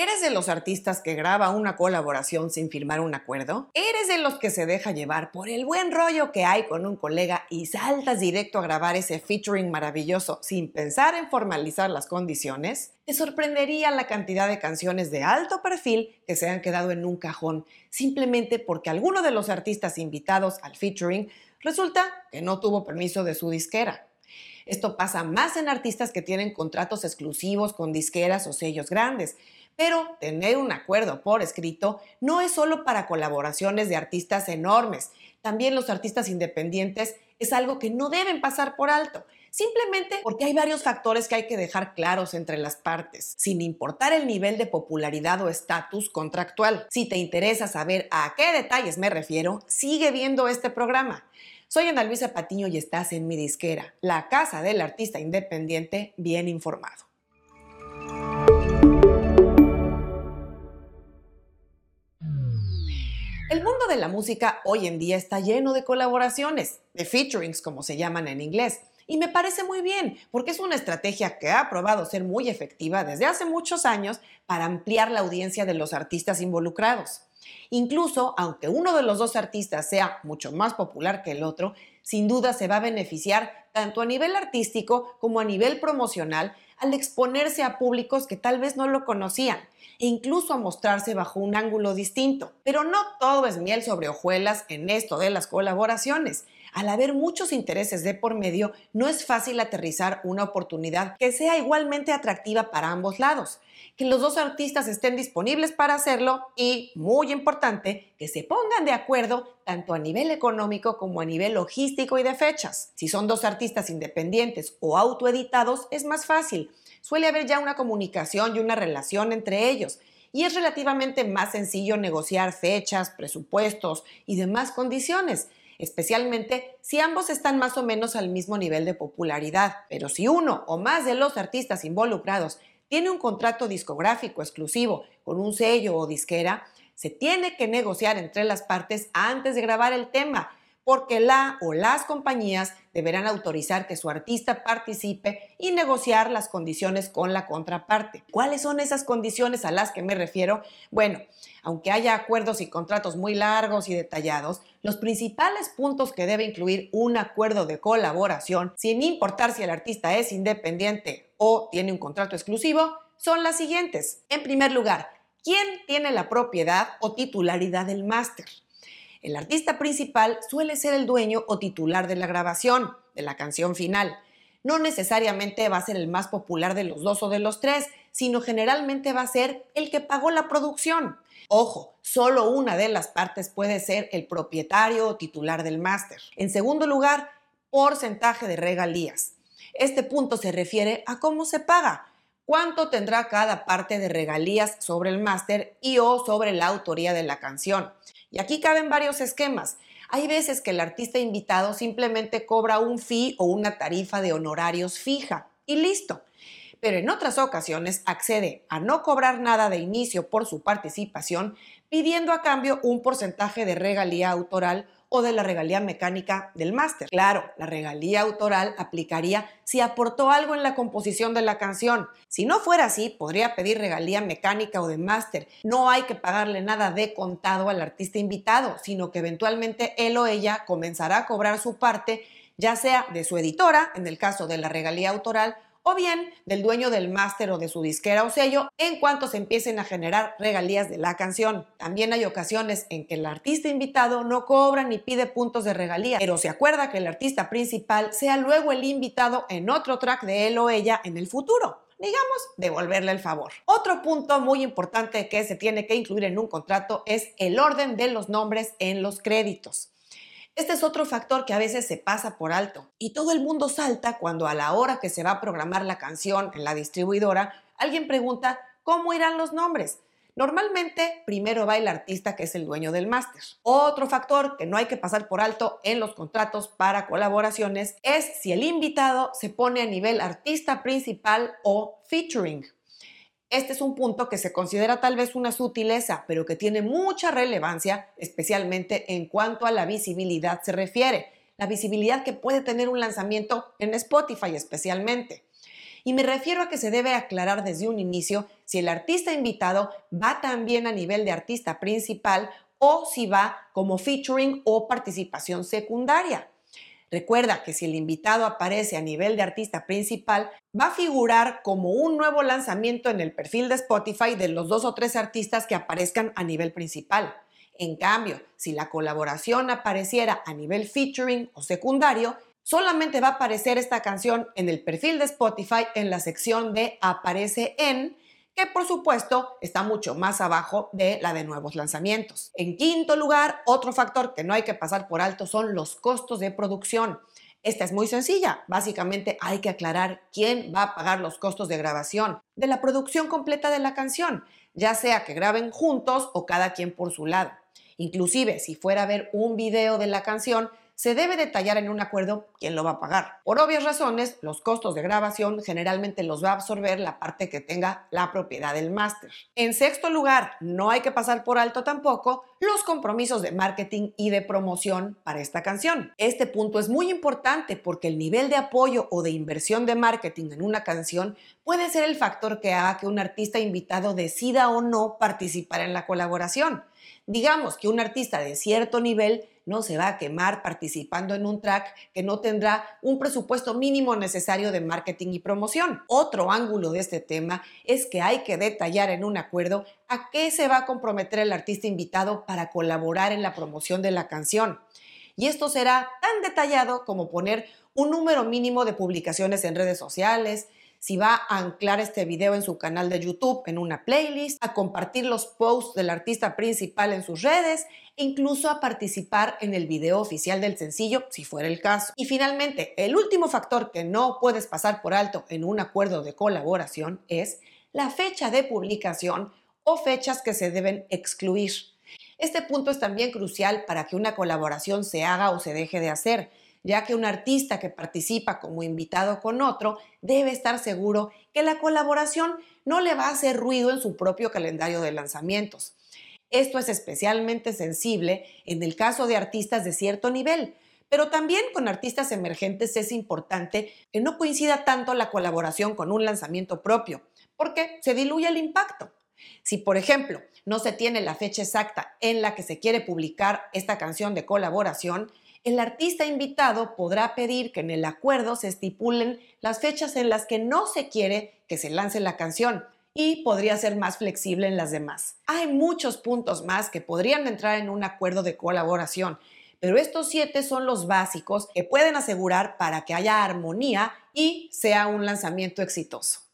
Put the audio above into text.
¿Eres de los artistas que graba una colaboración sin firmar un acuerdo? ¿Eres de los que se deja llevar por el buen rollo que hay con un colega y saltas directo a grabar ese featuring maravilloso sin pensar en formalizar las condiciones? Te sorprendería la cantidad de canciones de alto perfil que se han quedado en un cajón simplemente porque alguno de los artistas invitados al featuring resulta que no tuvo permiso de su disquera. Esto pasa más en artistas que tienen contratos exclusivos con disqueras o sellos grandes, pero tener un acuerdo por escrito no es solo para colaboraciones de artistas enormes. También los artistas independientes es algo que no deben pasar por alto, simplemente porque hay varios factores que hay que dejar claros entre las partes, sin importar el nivel de popularidad o estatus contractual. Si te interesa saber a qué detalles me refiero, sigue viendo este programa. Soy Ana Luisa Patiño y estás en mi disquera, la casa del artista independiente bien informado. El mundo de la música hoy en día está lleno de colaboraciones, de featurings como se llaman en inglés. Y me parece muy bien, porque es una estrategia que ha probado ser muy efectiva desde hace muchos años para ampliar la audiencia de los artistas involucrados. Incluso, aunque uno de los dos artistas sea mucho más popular que el otro, sin duda se va a beneficiar tanto a nivel artístico como a nivel promocional al exponerse a públicos que tal vez no lo conocían e incluso a mostrarse bajo un ángulo distinto. Pero no todo es miel sobre hojuelas en esto de las colaboraciones. Al haber muchos intereses de por medio, no es fácil aterrizar una oportunidad que sea igualmente atractiva para ambos lados que los dos artistas estén disponibles para hacerlo y, muy importante, que se pongan de acuerdo tanto a nivel económico como a nivel logístico y de fechas. Si son dos artistas independientes o autoeditados, es más fácil. Suele haber ya una comunicación y una relación entre ellos y es relativamente más sencillo negociar fechas, presupuestos y demás condiciones especialmente si ambos están más o menos al mismo nivel de popularidad. Pero si uno o más de los artistas involucrados tiene un contrato discográfico exclusivo con un sello o disquera, se tiene que negociar entre las partes antes de grabar el tema, porque la o las compañías deberán autorizar que su artista participe y negociar las condiciones con la contraparte. ¿Cuáles son esas condiciones a las que me refiero? Bueno, aunque haya acuerdos y contratos muy largos y detallados, los principales puntos que debe incluir un acuerdo de colaboración, sin importar si el artista es independiente o tiene un contrato exclusivo, son las siguientes. En primer lugar, ¿quién tiene la propiedad o titularidad del máster? El artista principal suele ser el dueño o titular de la grabación, de la canción final. No necesariamente va a ser el más popular de los dos o de los tres, sino generalmente va a ser el que pagó la producción. Ojo, solo una de las partes puede ser el propietario o titular del máster. En segundo lugar, porcentaje de regalías. Este punto se refiere a cómo se paga. ¿Cuánto tendrá cada parte de regalías sobre el máster y o sobre la autoría de la canción? Y aquí caben varios esquemas. Hay veces que el artista invitado simplemente cobra un fee o una tarifa de honorarios fija y listo. Pero en otras ocasiones accede a no cobrar nada de inicio por su participación, pidiendo a cambio un porcentaje de regalía autoral o de la regalía mecánica del máster. Claro, la regalía autoral aplicaría si aportó algo en la composición de la canción. Si no fuera así, podría pedir regalía mecánica o de máster. No hay que pagarle nada de contado al artista invitado, sino que eventualmente él o ella comenzará a cobrar su parte, ya sea de su editora, en el caso de la regalía autoral, o bien del dueño del máster o de su disquera o sello en cuanto se empiecen a generar regalías de la canción. También hay ocasiones en que el artista invitado no cobra ni pide puntos de regalía, pero se acuerda que el artista principal sea luego el invitado en otro track de él o ella en el futuro digamos, devolverle el favor. Otro punto muy importante que se tiene que incluir en un contrato es el orden de los nombres en los créditos. Este es otro factor que a veces se pasa por alto y todo el mundo salta cuando a la hora que se va a programar la canción en la distribuidora, alguien pregunta cómo irán los nombres. Normalmente primero va el artista que es el dueño del máster. Otro factor que no hay que pasar por alto en los contratos para colaboraciones es si el invitado se pone a nivel artista principal o featuring. Este es un punto que se considera tal vez una sutileza, pero que tiene mucha relevancia, especialmente en cuanto a la visibilidad se refiere, la visibilidad que puede tener un lanzamiento en Spotify especialmente. Y me refiero a que se debe aclarar desde un inicio si el artista invitado va también a nivel de artista principal o si va como featuring o participación secundaria. Recuerda que si el invitado aparece a nivel de artista principal, va a figurar como un nuevo lanzamiento en el perfil de Spotify de los dos o tres artistas que aparezcan a nivel principal. En cambio, si la colaboración apareciera a nivel featuring o secundario, solamente va a aparecer esta canción en el perfil de Spotify en la sección de aparece en que por supuesto está mucho más abajo de la de nuevos lanzamientos. En quinto lugar, otro factor que no hay que pasar por alto son los costos de producción. Esta es muy sencilla. Básicamente hay que aclarar quién va a pagar los costos de grabación de la producción completa de la canción, ya sea que graben juntos o cada quien por su lado. Inclusive, si fuera a ver un video de la canción, se debe detallar en un acuerdo quién lo va a pagar. Por obvias razones, los costos de grabación generalmente los va a absorber la parte que tenga la propiedad del máster. En sexto lugar, no hay que pasar por alto tampoco los compromisos de marketing y de promoción para esta canción. Este punto es muy importante porque el nivel de apoyo o de inversión de marketing en una canción puede ser el factor que haga que un artista invitado decida o no participar en la colaboración. Digamos que un artista de cierto nivel no se va a quemar participando en un track que no tendrá un presupuesto mínimo necesario de marketing y promoción. Otro ángulo de este tema es que hay que detallar en un acuerdo a qué se va a comprometer el artista invitado para colaborar en la promoción de la canción. Y esto será tan detallado como poner un número mínimo de publicaciones en redes sociales, si va a anclar este video en su canal de YouTube, en una playlist, a compartir los posts del artista principal en sus redes, incluso a participar en el video oficial del sencillo, si fuera el caso. Y finalmente, el último factor que no puedes pasar por alto en un acuerdo de colaboración es la fecha de publicación o fechas que se deben excluir. Este punto es también crucial para que una colaboración se haga o se deje de hacer ya que un artista que participa como invitado con otro debe estar seguro que la colaboración no le va a hacer ruido en su propio calendario de lanzamientos. Esto es especialmente sensible en el caso de artistas de cierto nivel, pero también con artistas emergentes es importante que no coincida tanto la colaboración con un lanzamiento propio, porque se diluye el impacto. Si, por ejemplo, no se tiene la fecha exacta en la que se quiere publicar esta canción de colaboración, el artista invitado podrá pedir que en el acuerdo se estipulen las fechas en las que no se quiere que se lance la canción y podría ser más flexible en las demás. Hay muchos puntos más que podrían entrar en un acuerdo de colaboración, pero estos siete son los básicos que pueden asegurar para que haya armonía y sea un lanzamiento exitoso.